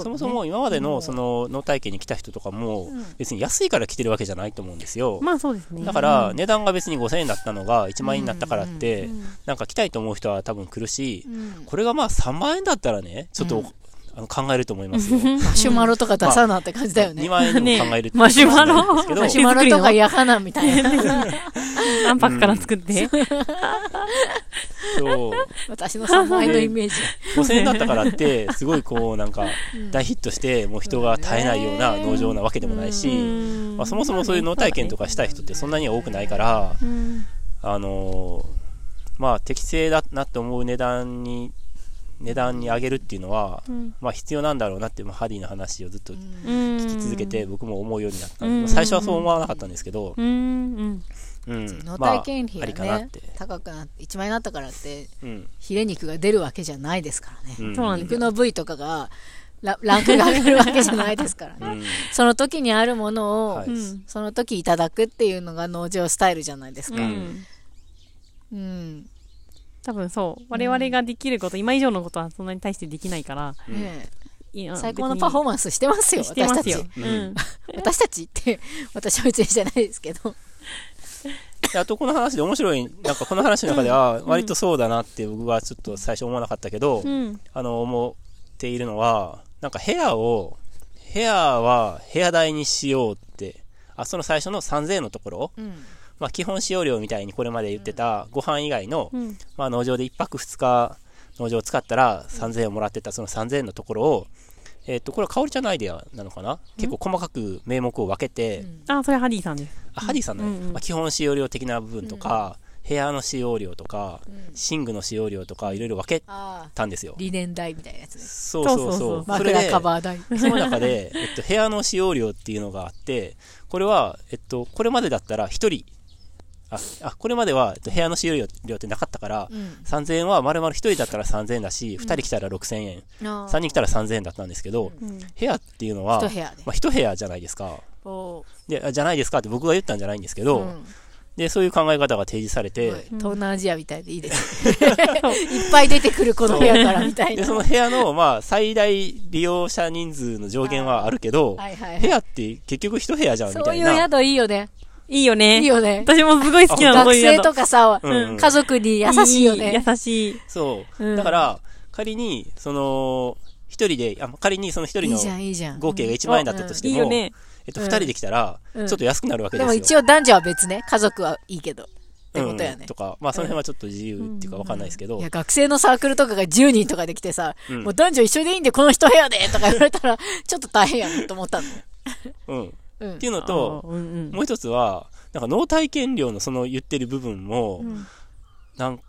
Speaker 3: そもそも今までのその脳体験に来た人とかも
Speaker 1: うん。
Speaker 3: 別に安いから来てるわけじゃないと思うんですよ。
Speaker 2: まあそうですね。
Speaker 3: だから値段が別に5000円だったのが1万円になったからってなんか来たいと思う人は多分来るし
Speaker 1: うん。
Speaker 3: これがまあ3万円だったらねちょっと
Speaker 1: うん
Speaker 3: あの考えると思いますよ。
Speaker 1: マシュマロとか出さなって感じだよね。
Speaker 3: 2万円でも考えるって
Speaker 2: マシュマロ？
Speaker 1: マシュマロとか嫌かなみたいな。
Speaker 2: 安泊から作って。
Speaker 3: そう
Speaker 1: 私の3万円のイメージ。
Speaker 3: 5000円だったからってすごいこうなんか大ヒットしてもう人が絶えないような農場なわけでもないし、
Speaker 2: うん
Speaker 3: まあ、そもそもそういう脳体験とかしたい人ってそんなには多くないから、
Speaker 2: うん
Speaker 3: あのーまあ適正だなって思う値段に値段に上げるっていうのは、
Speaker 2: うん。
Speaker 3: まあ必要なんだろうなって、まあ、ハディの話をずっと聞
Speaker 2: 聞
Speaker 3: き続けて僕も思うようになった、
Speaker 2: うん。
Speaker 3: 最初はそう思わなかったんですけど、
Speaker 2: うん。うん。
Speaker 3: うん、
Speaker 1: 脳
Speaker 3: まあ
Speaker 1: 体験費がね
Speaker 3: なって、、
Speaker 1: 高くなって1万円になったからって
Speaker 3: うん。
Speaker 1: ヒレ肉が出るわけじゃないですからね、肉の部位とかがラランクが上がるわけじゃないですからね、
Speaker 3: うん。
Speaker 1: その時にあるものを、
Speaker 3: はい。
Speaker 2: うん。
Speaker 1: その時いただくっていうのが農場スタイルじゃないですか、
Speaker 2: う
Speaker 1: うん。
Speaker 2: ん
Speaker 1: ね
Speaker 2: 多分そう。我々ができること今以上のことはそんなに対してできないから。
Speaker 1: 最高のパフォーマンスしてますよ
Speaker 2: してますよ。
Speaker 1: 私たち。
Speaker 2: うん。
Speaker 1: 私たちって私は別にじゃないですけど。
Speaker 3: であとこの話で面白いなんかこの話の中では割とそうだなって僕はちょっと最初思わなかったけど、
Speaker 2: うん。
Speaker 3: あの思っているのはなんか部屋を部屋は部屋代にしようって。あその最初の3000円のところ、
Speaker 1: うん
Speaker 3: まあ、基本使用料みたいにこれまで言ってたご飯以外の、
Speaker 2: うん。
Speaker 3: まあ、農場で1泊2日農場を使ったら3000円をもらってたその3000円のところを、えっとこれは香りちゃんのアイデアなのかな？結構細かく名目を分けて、
Speaker 2: あそれハディさんです。
Speaker 3: あハディさんのね、
Speaker 2: うんうん。
Speaker 3: まあ、基本使用料的な部分とか、部屋の使用料とか、寝具の使用料とかいろいろ分けたんですよ。
Speaker 1: 理念代みたいなやつね。
Speaker 3: そうそうそう。
Speaker 2: そうそうそう。
Speaker 3: それで
Speaker 1: 枕カバー代
Speaker 3: その中で、えっと、部屋の使用料っていうのがあって、これは、えっと、これまでだったら1人、あ、あこれまでは、えっと、部屋の使用料料ってなかったから、
Speaker 1: うん。
Speaker 3: 3000円は丸々1人だったら3000円だし、2人来たら6000円、
Speaker 1: あ
Speaker 3: 3人来たら3000円だったんですけど、
Speaker 2: うん。
Speaker 3: 部屋っていうのは、
Speaker 1: 一部屋で。
Speaker 3: まあ、1部屋じゃないですか。
Speaker 1: お
Speaker 3: で、あじゃないですかって僕が言ったんじゃないんですけど、
Speaker 1: うん。
Speaker 3: で、そういう考え方が提示されて、
Speaker 1: 東南アジアみたいでいいですね。いっぱい出てくるこの部屋からみたい
Speaker 3: で、
Speaker 1: な
Speaker 3: その部屋の、まあ、最大利用者人数の上限はあるけど、
Speaker 1: はいはい
Speaker 3: 部屋って結局一部屋じゃんみ
Speaker 1: そう
Speaker 3: たいな。
Speaker 1: いう宿いいよね
Speaker 2: いいよね。
Speaker 1: いいよね。
Speaker 2: 私もすごい好きなのそう
Speaker 1: 学生
Speaker 2: いう宿
Speaker 1: とかさ、
Speaker 3: うん。うん
Speaker 1: 家族に優しいよね。
Speaker 2: 優しい。
Speaker 3: そう。
Speaker 2: うん。
Speaker 3: だから、仮に、その、一人で、あ仮にその一人
Speaker 1: いいじゃ
Speaker 3: の
Speaker 1: んいいじゃん。
Speaker 3: 合計が1万円だったとしても、
Speaker 2: いいよね。
Speaker 3: えっと、二人で来たら、ち
Speaker 1: うん。
Speaker 3: ょっと安くなるわけで
Speaker 1: ですも
Speaker 3: よ。
Speaker 1: 一応男女は別ね。家族はいいけど。ってことやね。
Speaker 3: うん。とか、まあその辺はちょっと自由っていうかわかんないですけど。
Speaker 1: いや、学生のサークルとかが10人とかで来てさ、
Speaker 3: うん。
Speaker 1: もう男女一緒でいいんでこの一部屋でとか言われたらちょっと大変やなと思ったの。
Speaker 3: うん。
Speaker 1: うん。
Speaker 3: っていうのと、
Speaker 2: うんうん。
Speaker 3: もう一つは、なんか脳体験料のその言ってる部分も、
Speaker 2: ん
Speaker 3: なん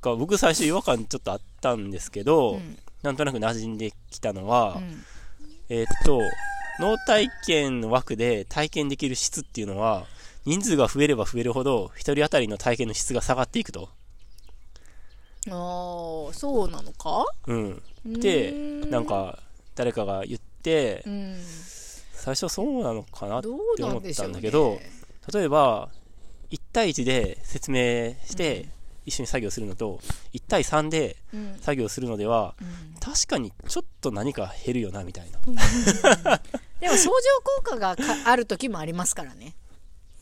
Speaker 3: か僕最初違和感ちょっとあったんですけど、
Speaker 1: うん。
Speaker 3: なんとなく馴染んできたのは、
Speaker 1: うん。
Speaker 3: えーっと、脳体験の枠で体験できる質っていうのは、人数が増えれば増えるほど、一人当たりの体験の質が下がっていくと。
Speaker 1: あーそうなのか？
Speaker 3: うん。
Speaker 1: う
Speaker 3: で、なんか、誰かが言って
Speaker 1: う、ん
Speaker 3: 最初そうなのかなって思った
Speaker 1: なん
Speaker 3: だけど、例えば、1対1で説明して、一緒に作業するのと、1対3で
Speaker 1: うん
Speaker 3: 作業するのでは、
Speaker 1: うん
Speaker 3: 確かにちょっと何か減るよな、みたいな。
Speaker 1: でも相乗効果がかある時もありますからね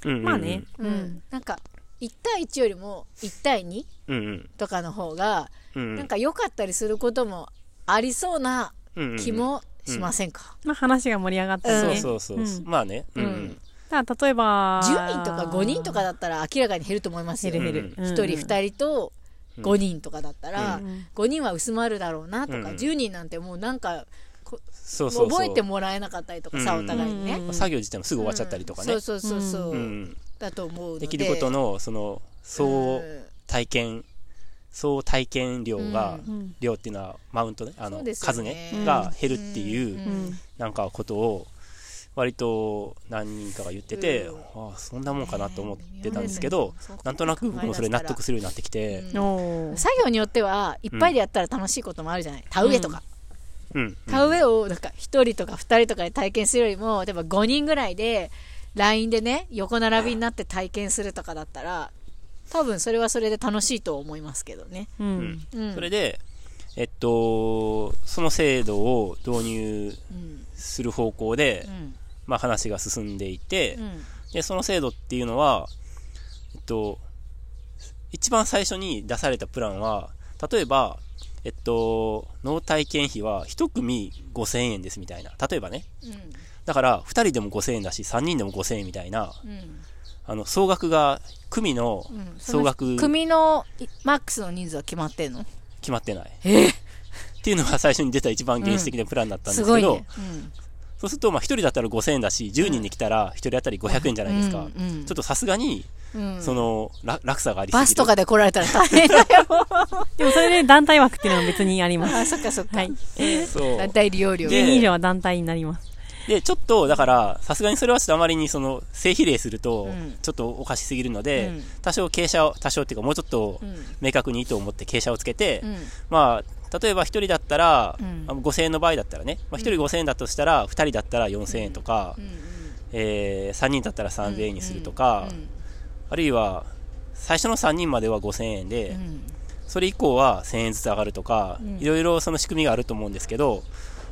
Speaker 3: うんうんうん
Speaker 2: まあね。
Speaker 1: う
Speaker 2: うんん。
Speaker 1: なんか1対1よりも1対2
Speaker 3: うんうん。
Speaker 1: とかの方が
Speaker 3: うんうん。
Speaker 1: なんか良かったりすることもありそうな
Speaker 3: うんうんうん
Speaker 1: 気もしませんか、
Speaker 2: まあ話が盛り上がったりね。
Speaker 3: そうそうそう。
Speaker 2: う。ん。
Speaker 3: まあね。うんう
Speaker 1: うん。
Speaker 3: ん。
Speaker 2: だから例えば、
Speaker 1: 10人とか5人とかだったら明らかに減ると思いますよ。
Speaker 2: 減る減る。
Speaker 1: 1人2人と5人とかだったら、
Speaker 2: うん。
Speaker 1: 5人は薄まるだろうなとか、
Speaker 3: うん
Speaker 1: 10人なんてもうなんか
Speaker 3: そうそうそう。
Speaker 1: 覚えてもらえなかったりとかさ、
Speaker 3: うん。
Speaker 1: お互いにね、
Speaker 2: うん
Speaker 3: 作業自体もすぐ終わっちゃったりとかね。
Speaker 1: そうそうそうそう、
Speaker 3: うん。
Speaker 1: だと思うので。
Speaker 3: できることのその総体験総体験量が、
Speaker 2: うん
Speaker 3: 量っていうのはマウントねあの
Speaker 1: そうですよ
Speaker 3: 数
Speaker 1: ね
Speaker 3: ねが減るっていう、
Speaker 1: うん
Speaker 2: うん。
Speaker 3: なんかことを割と何人かが言ってて、
Speaker 1: うん。
Speaker 3: ああそんなもんかなと思ってたんですけど、
Speaker 1: そう
Speaker 3: なんとなく僕もそれ納得するようになってきて、
Speaker 1: うん。作業によってはいっぱいでやったら楽しいこともあるじゃない。田植えとか、
Speaker 3: うん。
Speaker 1: 田植えをなんか1人とか2人とかで体験するよりも例えば5人ぐらいで LINE でね横並びになって体験するとかだったら多分それはそれで楽しいと思いますけどね、
Speaker 2: う
Speaker 3: うん。
Speaker 2: ん。
Speaker 1: うん、
Speaker 3: それで、えっと、その制度を導入
Speaker 1: うん
Speaker 3: する方向で、
Speaker 1: うん。
Speaker 3: まあ、話が進んでいて、
Speaker 1: うん。
Speaker 3: でその制度っていうのは、えっと、一番最初に出されたプランは例えば、えっと、脳体験費は1組5000円ですみたいな。例えばね。だから2人でも5000円だし3人でも5000円みたいな。
Speaker 1: うんうん
Speaker 3: あの総額が組の
Speaker 1: うん
Speaker 3: 総額
Speaker 1: 組のいマックスの人数は決まってんの？
Speaker 3: 決まってない。
Speaker 1: え？
Speaker 3: っていうのが最初に出た一番原始的なプランだったんですすけど、
Speaker 1: ごいね、
Speaker 3: そうするとまあ1人だったら5000円だし10人で来たら1人当たり500円じゃないですか、
Speaker 1: うんうん。
Speaker 3: ちょっとさすがに
Speaker 1: うん。
Speaker 3: そのら落差がありすぎる。
Speaker 1: バスとかで来られたら大変だよ。
Speaker 2: でもそれで団体枠っていうのは別にあります。
Speaker 1: あそっかそっか、
Speaker 2: はい。
Speaker 3: そう。
Speaker 1: 団体利用料。
Speaker 3: で
Speaker 2: 12以上は団体になります。
Speaker 3: で、ちょっと、だから、さすがにそれはちょっとあまりに、その、正比例すると
Speaker 1: うん、
Speaker 3: ちょっとおかしすぎるので、
Speaker 1: うん。
Speaker 3: 多少傾斜を、多少っていうか、もうちょっと
Speaker 1: うん。
Speaker 3: 明確に意図を持って傾斜をつけて、
Speaker 1: うん。
Speaker 3: まあ、例えば1人だったら、
Speaker 1: うん。
Speaker 3: あ5000円の場合だったらね、まあ、1人5000円だとしたら、2人だったら4000円とか、
Speaker 1: うん。
Speaker 3: えー3人だったら3000円にするとか、
Speaker 1: うん
Speaker 3: あるいは、最初の3人までは5000円で、
Speaker 1: うん。
Speaker 3: それ以降は1000円ずつ上がるとか、
Speaker 1: うん。
Speaker 3: いろいろその仕組みがあると思うんですけど、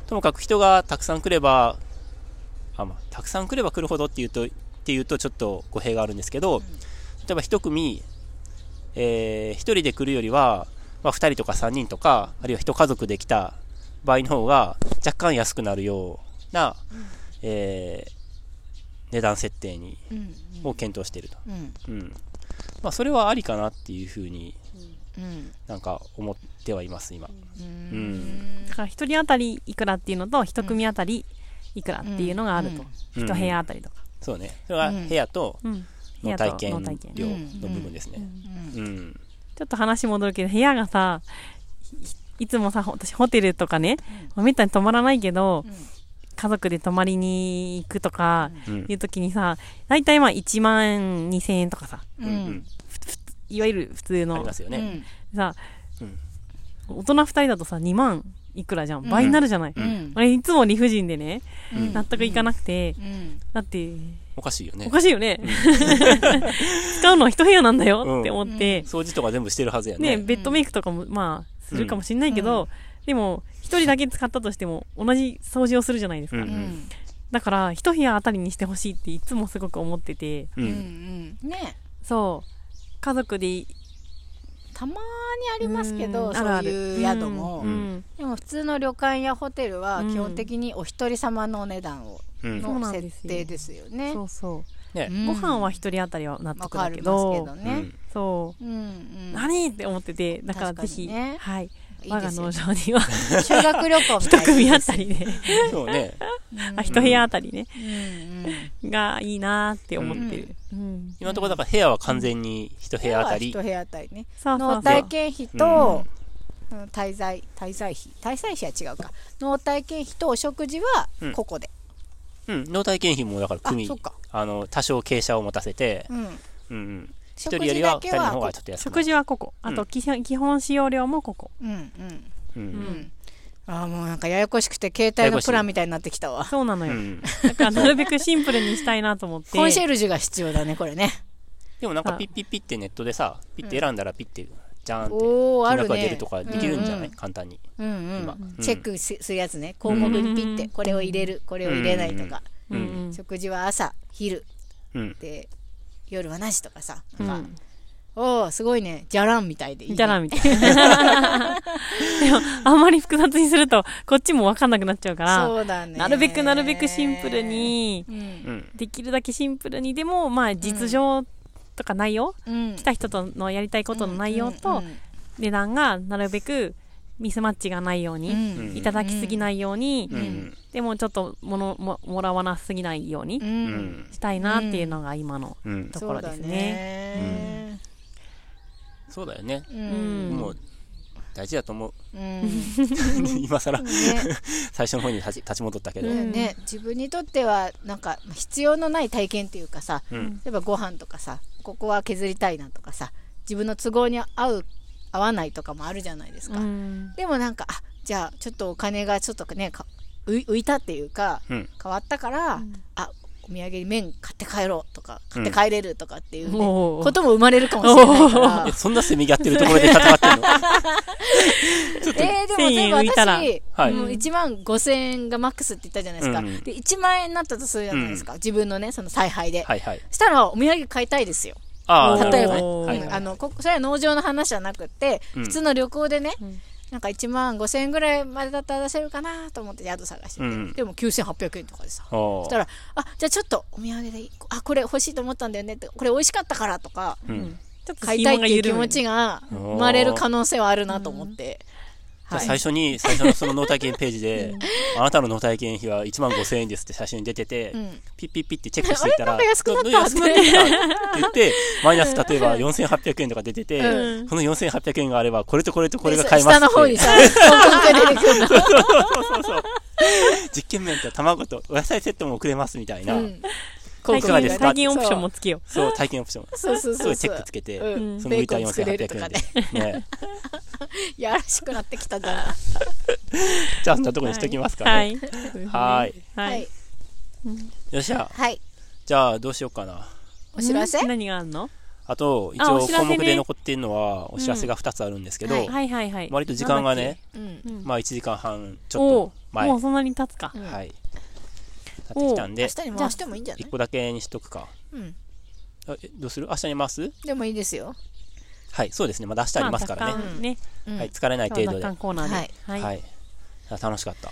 Speaker 3: ともかく人がたくさん来れば、あまあ、たくさん来れば来るほどっていうと、っていうとちょっと語弊があるんですけど、例えば一組、えー、一人で来るよりは、まあ、二人とか三人とか、あるいは一家族で来た場合の方が若干安くなるような、えー値段設定に、
Speaker 1: うん
Speaker 3: を検討していると。
Speaker 1: うん。
Speaker 3: うん。まあ、それはありかなっていうふうに
Speaker 1: うん。
Speaker 3: なんか思ってはいます、今。
Speaker 1: うん。
Speaker 2: だから一人当たりいくらっていうのと、一組当たりいくらっていうのがあると。
Speaker 3: うん
Speaker 2: 一部屋当たりとか。
Speaker 3: そうね。それは部屋との体験
Speaker 2: 脳体験。
Speaker 3: 料の部分ですね。
Speaker 1: うん
Speaker 3: うん。
Speaker 2: ちょっと話戻るけど、部屋がさ、いいつもさ、私ホテルとかね、まあめったに泊まらないけど、
Speaker 1: うん
Speaker 2: 家族で泊まりに行くとか、
Speaker 3: うん
Speaker 2: いう時にさ、だいたいまあ1万2000円とかさ、
Speaker 1: う
Speaker 3: うんん。
Speaker 2: いわゆる普通
Speaker 3: あり
Speaker 2: の
Speaker 3: ますよね。
Speaker 1: うん
Speaker 2: さ、
Speaker 3: うん
Speaker 2: 大人2人だとさ、2万いくらじゃん。倍になるじゃない。
Speaker 1: うん。
Speaker 2: 俺いつも理不尽でね、
Speaker 1: うん。
Speaker 2: 納得いかなくて、
Speaker 1: うん。
Speaker 2: だって、
Speaker 3: おかしいよね。
Speaker 2: お。かしいよね。使うのは一部屋なんだよって思って、
Speaker 3: 掃除とか全部してるはずや
Speaker 2: ね、
Speaker 3: ね。
Speaker 2: ベッドメイクとかも、まあ、するかもしんないけど、でも、一人だけ使ったとしても、同じ掃除をするじゃないですか。
Speaker 3: うん
Speaker 1: うん。
Speaker 2: だから、一部屋あたりにしてほしいっていつもすごく思ってて、
Speaker 3: う。
Speaker 1: うんんうん。ね。
Speaker 2: そう、家族で、
Speaker 1: たまにありますけ
Speaker 2: うん。
Speaker 1: どそういう宿も。
Speaker 2: うん。うん。
Speaker 1: でも普通の旅館やホテルは
Speaker 2: うん
Speaker 1: 基本的にお一人様のお値段をの
Speaker 2: なんですよ。
Speaker 1: 設定ですよね。
Speaker 2: そうそう。
Speaker 3: ね。
Speaker 1: うん。
Speaker 2: ご飯は一人当たりは納
Speaker 1: わ
Speaker 2: 得だけ
Speaker 1: かりますけ
Speaker 2: ど、
Speaker 1: どね。
Speaker 3: うん。
Speaker 2: そう、
Speaker 1: うんうん。
Speaker 2: 何って思ってて、だからぜひ、
Speaker 1: にね
Speaker 2: はい、我が農場には、
Speaker 1: 修学旅行み
Speaker 2: 一組あたりで、
Speaker 3: そうね。
Speaker 2: あ、一部屋あたりね、
Speaker 1: うんうん。
Speaker 2: がいいなーって思ってる。うん。
Speaker 3: 今のところだから部屋は完全に一部屋あたり
Speaker 1: 一。部屋あたりね
Speaker 2: そうそうそう。
Speaker 1: 脳体験費と、うん滞在滞在費滞在費は違うか脳体験費とお食事は
Speaker 3: うん
Speaker 1: ここで、
Speaker 3: うん。脳体験費もだから組
Speaker 1: あ
Speaker 3: の、多少傾斜を持たせて、
Speaker 1: うん
Speaker 3: うんうん。一
Speaker 1: 食
Speaker 3: 人よりは
Speaker 1: 事だけは
Speaker 3: 二人の方がちょっと安くな
Speaker 2: 食
Speaker 3: る。
Speaker 2: 事はここ。あと、基本基本使用料もここ。
Speaker 1: うんうん
Speaker 3: う。
Speaker 1: うんんあーもうなんかややこしくて携帯のプランみたいになってきたわ。
Speaker 2: そうなのよ。
Speaker 3: うん。
Speaker 2: だから、なるべくシンプルにしたいなと思って。
Speaker 1: コンシェルジュが必要だねこれね。
Speaker 3: でもなんかピッピッピッってネットでさ、ピッて選んだらピッて、じゃーん。って、
Speaker 1: おーあるね。
Speaker 3: 金額が出るとかできるんじゃない？
Speaker 1: うん
Speaker 3: 簡単に。
Speaker 1: うんうん
Speaker 3: 今。うん。
Speaker 1: チェックすするやつね。項目にピッてこれを入れるこれを入れないとか。
Speaker 2: うんうん。
Speaker 1: 食事は朝昼
Speaker 3: うん。
Speaker 1: で夜はなしとかさ。
Speaker 2: う
Speaker 1: なんか
Speaker 2: ん
Speaker 1: おおすごいね。じゃらんみたいでいい、ね。
Speaker 2: じゃらんみたいな。でも、あんまり複雑にすると、こっちもわかんなくなっちゃうから、
Speaker 1: そうだね。
Speaker 2: なるべくなるべくシンプル。に、
Speaker 1: うん。
Speaker 3: うん。
Speaker 2: できるだけシンプルに、でも、まあ、実情とか内容、
Speaker 1: うん。
Speaker 2: 来た人とのやりたいことの内容と、
Speaker 1: うん
Speaker 2: 値段がなるべくミスマッチがないように、
Speaker 1: うん
Speaker 2: いただきすぎないように、
Speaker 3: うん。うん。
Speaker 2: でもちょっとものももらわなすぎないように。したいなっていうのが今の
Speaker 3: うん。
Speaker 2: ところですね。
Speaker 3: そうだよね。
Speaker 1: う
Speaker 2: うん
Speaker 1: ん。
Speaker 3: もう、大事だと思う。
Speaker 1: うん。
Speaker 3: 今更、
Speaker 1: ね
Speaker 3: 最初の方に立ち立ち戻ったけど。
Speaker 1: ね、自分にとってはなんか必要のない体験っていうかさ
Speaker 3: うん。
Speaker 1: 例えばご飯とかさここは削りたいなとかさ自分の都合に合う合わないとかもあるじゃないですか、
Speaker 2: うん
Speaker 1: でもなんかあじゃあちょっとお金がちょっとねか浮いたっていうか
Speaker 3: うん。
Speaker 1: 変わったから、
Speaker 2: ん
Speaker 1: あお土産に麺買って帰ろうとか買って帰れるとかっていう、ね
Speaker 2: おー。
Speaker 1: ことも生まれるかもしれないから。
Speaker 3: え、そんなせめぎ合ってるところで戦ってんの？
Speaker 1: えー、でも
Speaker 2: 1000
Speaker 1: 例えば
Speaker 2: 円浮いたら。
Speaker 1: 私、
Speaker 3: はい。
Speaker 1: もう1万5000円がマックスって言ったじゃないですか、
Speaker 3: うんうん。
Speaker 1: で1万円になったとするじゃないですか、自分のねその采配で、
Speaker 3: はいはい。
Speaker 1: したらお土産買いたいですよ。
Speaker 3: ああ、
Speaker 1: 例えば、
Speaker 3: はいはい
Speaker 1: うんあのこそれは農場の話じゃなくて、
Speaker 3: うん。
Speaker 1: 普通の旅行でね、
Speaker 2: うん
Speaker 1: なんか1万5000円ぐらいまでだったら出せるかなと思って宿探してて、
Speaker 3: うん。
Speaker 1: でも9800円とかでさ。そしたらあじゃあちょっとお土産でいい。あこれ欲しいと思ったんだよねって。これ美味しかったからとか
Speaker 3: うん。
Speaker 2: ちょっと
Speaker 1: 買いたいっていう気持ちが生まれる可能性はあるなと思って、はい。
Speaker 3: 最初に、最初のその納体験ページで、あなたの納体験費は1万5000円ですって最初に出てて、
Speaker 1: うん。
Speaker 3: ピッピッピッってチェックしていったら、
Speaker 1: 安くなった
Speaker 3: って言って、マイナス例えば4800円とか出てて、
Speaker 1: う
Speaker 3: この4800円があれば、これとこれとこれが買えますって。
Speaker 1: 下の方にさ。
Speaker 3: 実験麺と卵とお野菜セットもくれますみたいな。
Speaker 1: うん
Speaker 2: 体験体験オプションもつけよ
Speaker 3: そう、体験オプション。
Speaker 1: そうそうそうそう。
Speaker 3: すごいチェックつけて、
Speaker 1: うん
Speaker 3: その浮いた
Speaker 1: ベーコン作れると
Speaker 3: 4800
Speaker 1: か
Speaker 3: 円
Speaker 1: ね
Speaker 3: で。。ね。
Speaker 1: やらしくなってきたじゃん。
Speaker 3: じゃあ、そんなとこにしときますかね。
Speaker 2: はい。
Speaker 3: はい。よっしゃ。
Speaker 1: はい。
Speaker 3: じゃあ、どうしようかな。
Speaker 1: お知らせ？
Speaker 2: ん？何があるの？
Speaker 3: あと、一
Speaker 2: あ
Speaker 3: 応項目で残っているのは、お知らせが2つあるんですけど、
Speaker 1: はい
Speaker 2: はいはいはい。
Speaker 3: 割と時間がね、まあ1時間半ち
Speaker 2: お
Speaker 3: ょっと前、
Speaker 2: もうそんなに経つか。
Speaker 1: うん
Speaker 3: はい。経ってきたんで、
Speaker 1: 明日に回してもいいんじゃない
Speaker 3: ？1個だけにしとくか。
Speaker 1: うん。
Speaker 3: あえどうする？明日に回す？
Speaker 1: でもいいですよ。
Speaker 3: はい、そうですね。まだ明日ありますからね。
Speaker 2: まあね。
Speaker 1: うん
Speaker 3: はい、疲れない程度で。
Speaker 2: コーナーで。
Speaker 1: はい
Speaker 2: はい。
Speaker 3: は楽しかった。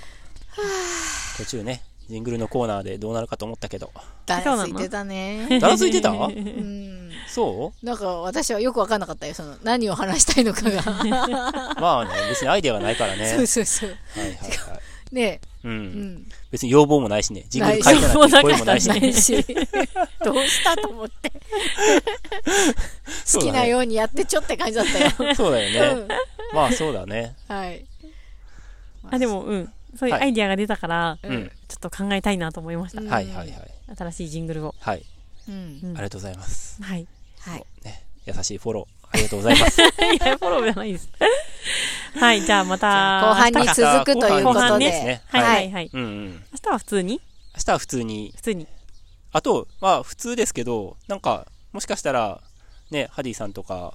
Speaker 3: 途中ね、ジングルのコーナーでどうなるかと思ったけど。
Speaker 1: だ
Speaker 2: そうなの
Speaker 1: らついてたね。
Speaker 3: だらついてた？
Speaker 1: うん。
Speaker 3: そ
Speaker 1: なんか私はよくわかんなかったよ。その何を話したいのかが。
Speaker 3: う まあね、別にアイデアがないからね。
Speaker 1: そうそうそう。
Speaker 3: はいはいはい。
Speaker 1: ね
Speaker 3: う。
Speaker 1: うんん。
Speaker 3: 別に要望もないしね。ジングル書いてないって声もないしね。
Speaker 1: ないし。どうしたと思って。好きなようにやってちょって感じだったよ。
Speaker 3: そうだよね。
Speaker 1: うん。
Speaker 3: まあそうだね。
Speaker 1: はい。
Speaker 2: あ、でも、うん。そういう
Speaker 3: はい
Speaker 2: アイディアが出たから、ちょっと考えたいなと思いました。
Speaker 1: うん
Speaker 3: はいはいはい。
Speaker 2: 新しいジングルを。
Speaker 3: はい。
Speaker 1: うん。
Speaker 2: うん
Speaker 3: ありがとうございます。
Speaker 2: はい。
Speaker 1: はい。
Speaker 3: ね、優しいフォロー、ありがとうございます。
Speaker 2: いや、フォローじゃないです。はい、じゃあまた、
Speaker 1: 後半に続くということ
Speaker 2: 後半
Speaker 1: で。
Speaker 3: ね
Speaker 2: はい
Speaker 1: は
Speaker 2: はいいはい。
Speaker 3: うんうん。
Speaker 2: 明日は普通に？
Speaker 3: 明日は普通に、
Speaker 2: 普通に。
Speaker 3: あと、まあ普通ですけど、なんか、もしかしたら、ね、ハディさんとか、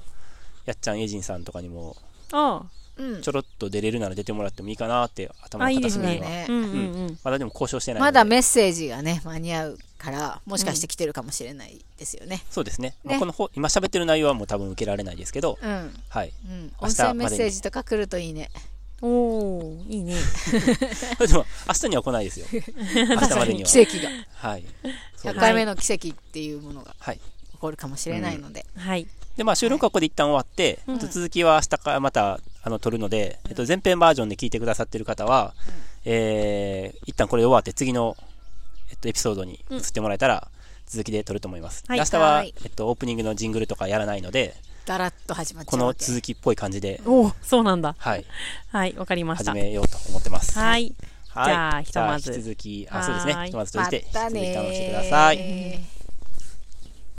Speaker 3: やっちゃん、エイジンさんとかにも、
Speaker 2: あ
Speaker 1: うん
Speaker 3: ちょろっと出れるなら出てもらってもいいかなって、頭
Speaker 2: あ、い
Speaker 3: の
Speaker 2: いですね
Speaker 3: 片隅には。
Speaker 1: ね
Speaker 2: うんうんうん。
Speaker 3: まだでも交渉してないので。
Speaker 1: まだメッセージがね、間に合うから、もしかして来てるかもしれないですよね。
Speaker 3: そうですね。まあ
Speaker 1: ね
Speaker 3: この方、今喋ってる内容はもう多分受けられないですけど、
Speaker 1: うん。
Speaker 3: はい。
Speaker 1: うん。
Speaker 3: 明日までに
Speaker 1: 音声メッセージとか来るといいね。
Speaker 2: おー、いいね。
Speaker 3: でも、明日には来ないですよ。明日までには。
Speaker 1: 奇跡が。
Speaker 3: はい。そう
Speaker 1: 100
Speaker 3: です
Speaker 1: 回目の奇跡っていうものが
Speaker 3: はい。
Speaker 1: 起こるかもしれないので。
Speaker 2: はい。
Speaker 3: で、まあ、収録はここで一旦終わって、
Speaker 2: うん
Speaker 3: えっと続きは明日からまた、あの、撮るので、えっと、前編バージョンで聞いてくださってる方は、えー、一旦これ終わって次の、えっと、エピソードに移ってもらえたら、続きで撮ると思います。
Speaker 2: はい
Speaker 3: で明日は、
Speaker 1: はい
Speaker 3: えっと、オープニングのジングルとかやらないので、
Speaker 1: だらっと始まっ
Speaker 3: この。続きっぽい感じで、
Speaker 2: おー、そうなんだ。
Speaker 3: はい、
Speaker 2: はい、わかりました。
Speaker 3: 始めようと思ってます。
Speaker 2: はい。
Speaker 3: はい。
Speaker 2: じゃあひとまず
Speaker 3: 引き続き、あ、そうですね。ひとまずとして、引き続き楽しんでください。